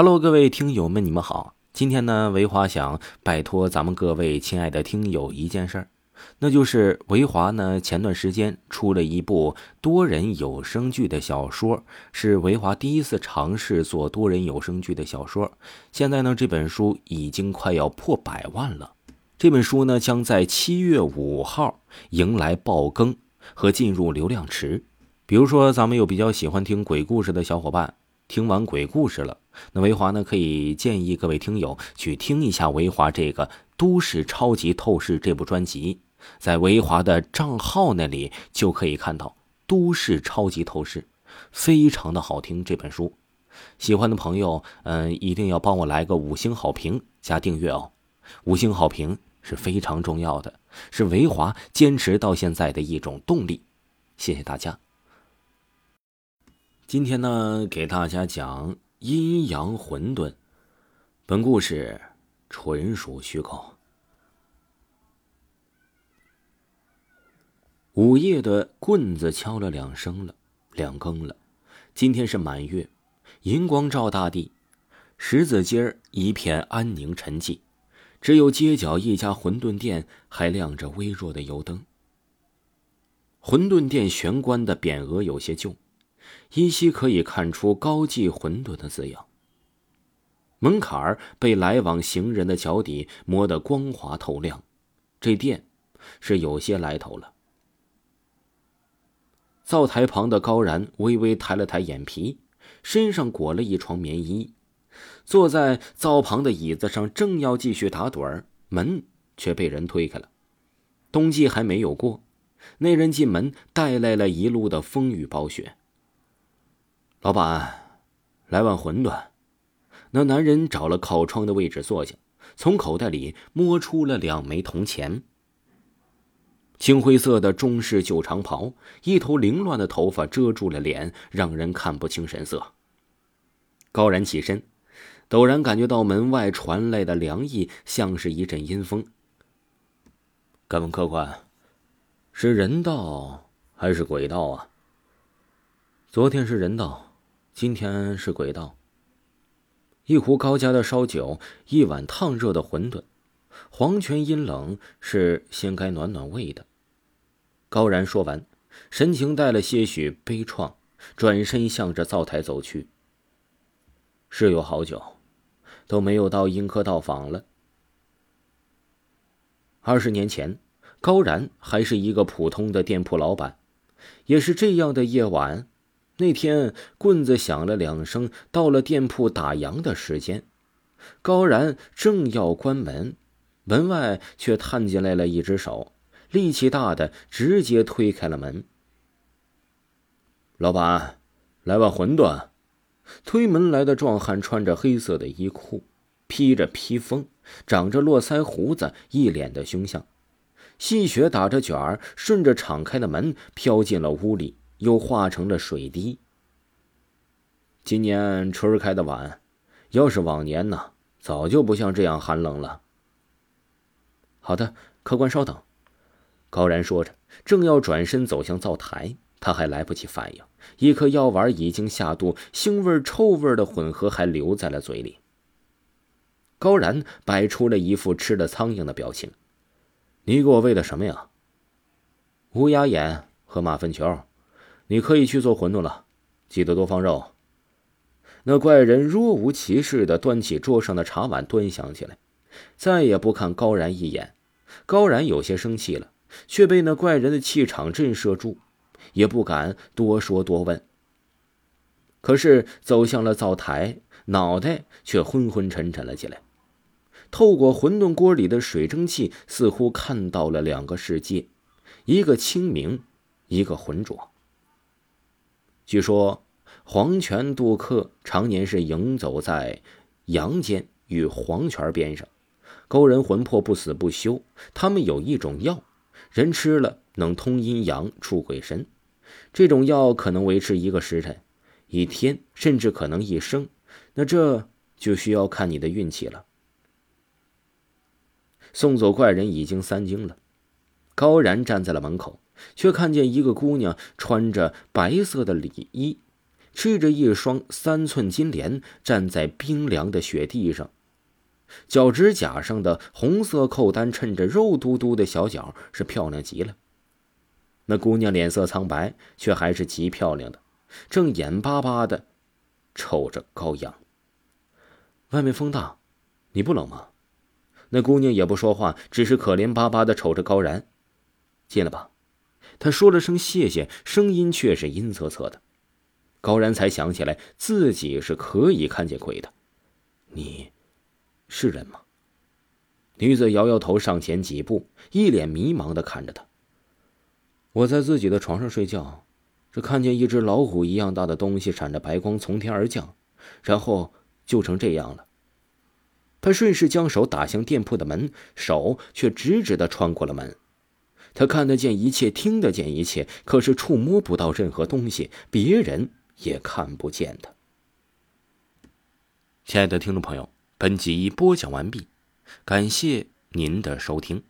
Hello，各位听友们，你们好。今天呢，维华想拜托咱们各位亲爱的听友一件事儿，那就是维华呢前段时间出了一部多人有声剧的小说，是维华第一次尝试做多人有声剧的小说。现在呢，这本书已经快要破百万了。这本书呢，将在七月五号迎来爆更和进入流量池。比如说，咱们有比较喜欢听鬼故事的小伙伴。听完鬼故事了，那维华呢？可以建议各位听友去听一下维华这个《都市超级透视》这部专辑，在维华的账号那里就可以看到《都市超级透视》，非常的好听。这本书，喜欢的朋友，嗯，一定要帮我来个五星好评加订阅哦。五星好评是非常重要的，是维华坚持到现在的一种动力。谢谢大家。今天呢，给大家讲阴阳混沌。本故事纯属虚构。午夜的棍子敲了两声了，两更了。今天是满月，银光照大地，十字街儿一片安宁沉寂，只有街角一家馄饨店还亮着微弱的油灯。馄饨店玄关的匾额有些旧。依稀可以看出“高记馄饨”的字样。门槛儿被来往行人的脚底磨得光滑透亮，这店是有些来头了。灶台旁的高然微微抬了抬眼皮，身上裹了一床棉衣，坐在灶旁的椅子上，正要继续打盹儿，门却被人推开了。冬季还没有过，那人进门带来了一路的风雨暴雪。老板，来碗馄饨。那男人找了靠窗的位置坐下，从口袋里摸出了两枚铜钱。青灰色的中式旧长袍，一头凌乱的头发遮住了脸，让人看不清神色。高然起身，陡然感觉到门外传来的凉意，像是一阵阴风。敢问客官，是人道还是鬼道啊？昨天是人道。今天是鬼道。一壶高家的烧酒，一碗烫热的馄饨，黄泉阴冷，是先该暖暖胃的。高然说完，神情带了些许悲怆，转身向着灶台走去。是有好久，都没有到阴科到访了。二十年前，高然还是一个普通的店铺老板，也是这样的夜晚。那天棍子响了两声，到了店铺打烊的时间，高然正要关门，门外却探进来了一只手，力气大的直接推开了门。老板，来碗馄饨。推门来的壮汉穿着黑色的衣裤，披着披风，长着络腮胡子，一脸的凶相，细雪打着卷儿，顺着敞开的门飘进了屋里。又化成了水滴。今年春开的晚，要是往年呢，早就不像这样寒冷了。好的，客官稍等。高然说着，正要转身走向灶台，他还来不及反应，一颗药丸已经下肚，腥味臭味的混合还留在了嘴里。高然摆出了一副吃了苍蝇的表情：“你给我喂的什么呀？”乌鸦眼和马粪球。你可以去做馄饨了，记得多放肉。那怪人若无其事的端起桌上的茶碗，端详起来，再也不看高然一眼。高然有些生气了，却被那怪人的气场震慑住，也不敢多说多问。可是走向了灶台，脑袋却昏昏沉沉了起来。透过馄饨锅里的水蒸气，似乎看到了两个世界，一个清明，一个浑浊。据说，黄泉渡客常年是游走在阳间与黄泉边上，勾人魂魄不死不休。他们有一种药，人吃了能通阴阳、出鬼神。这种药可能维持一个时辰、一天，甚至可能一生。那这就需要看你的运气了。送走怪人已经三更了，高然站在了门口。却看见一个姑娘穿着白色的里衣，赤着一双三寸金莲，站在冰凉的雪地上，脚趾甲上的红色扣单衬着肉嘟嘟的小脚，是漂亮极了。那姑娘脸色苍白，却还是极漂亮的，正眼巴巴的瞅着高阳。外面风大，你不冷吗？那姑娘也不说话，只是可怜巴巴的瞅着高然。进来吧。他说了声谢谢，声音却是阴恻恻的。高然才想起来自己是可以看见鬼的。你，是人吗？女子摇摇头，上前几步，一脸迷茫的看着他。我在自己的床上睡觉，只看见一只老虎一样大的东西闪着白光从天而降，然后就成这样了。他顺势将手打向店铺的门，手却直直的穿过了门。他看得见一切，听得见一切，可是触摸不到任何东西，别人也看不见他。亲爱的听众朋友，本集播讲完毕，感谢您的收听。